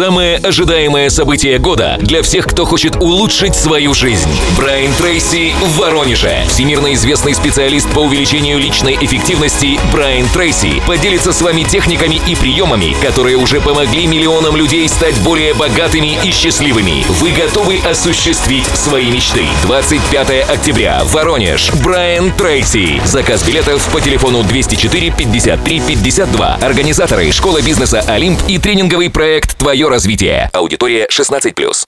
Самое ожидаемое событие года для всех, кто хочет улучшить свою жизнь. Брайан Трейси в Воронеже. Всемирно известный специалист по увеличению личной эффективности Брайан Трейси поделится с вами техниками и приемами, которые уже помогли миллионам людей стать более богатыми и счастливыми. Вы готовы осуществить свои мечты? 25 октября. Воронеж. Брайан Трейси. Заказ билетов по телефону 204 53 52. Организаторы Школа бизнеса Олимп и тренинговый проект «Твое развитие». Аудитория 16+.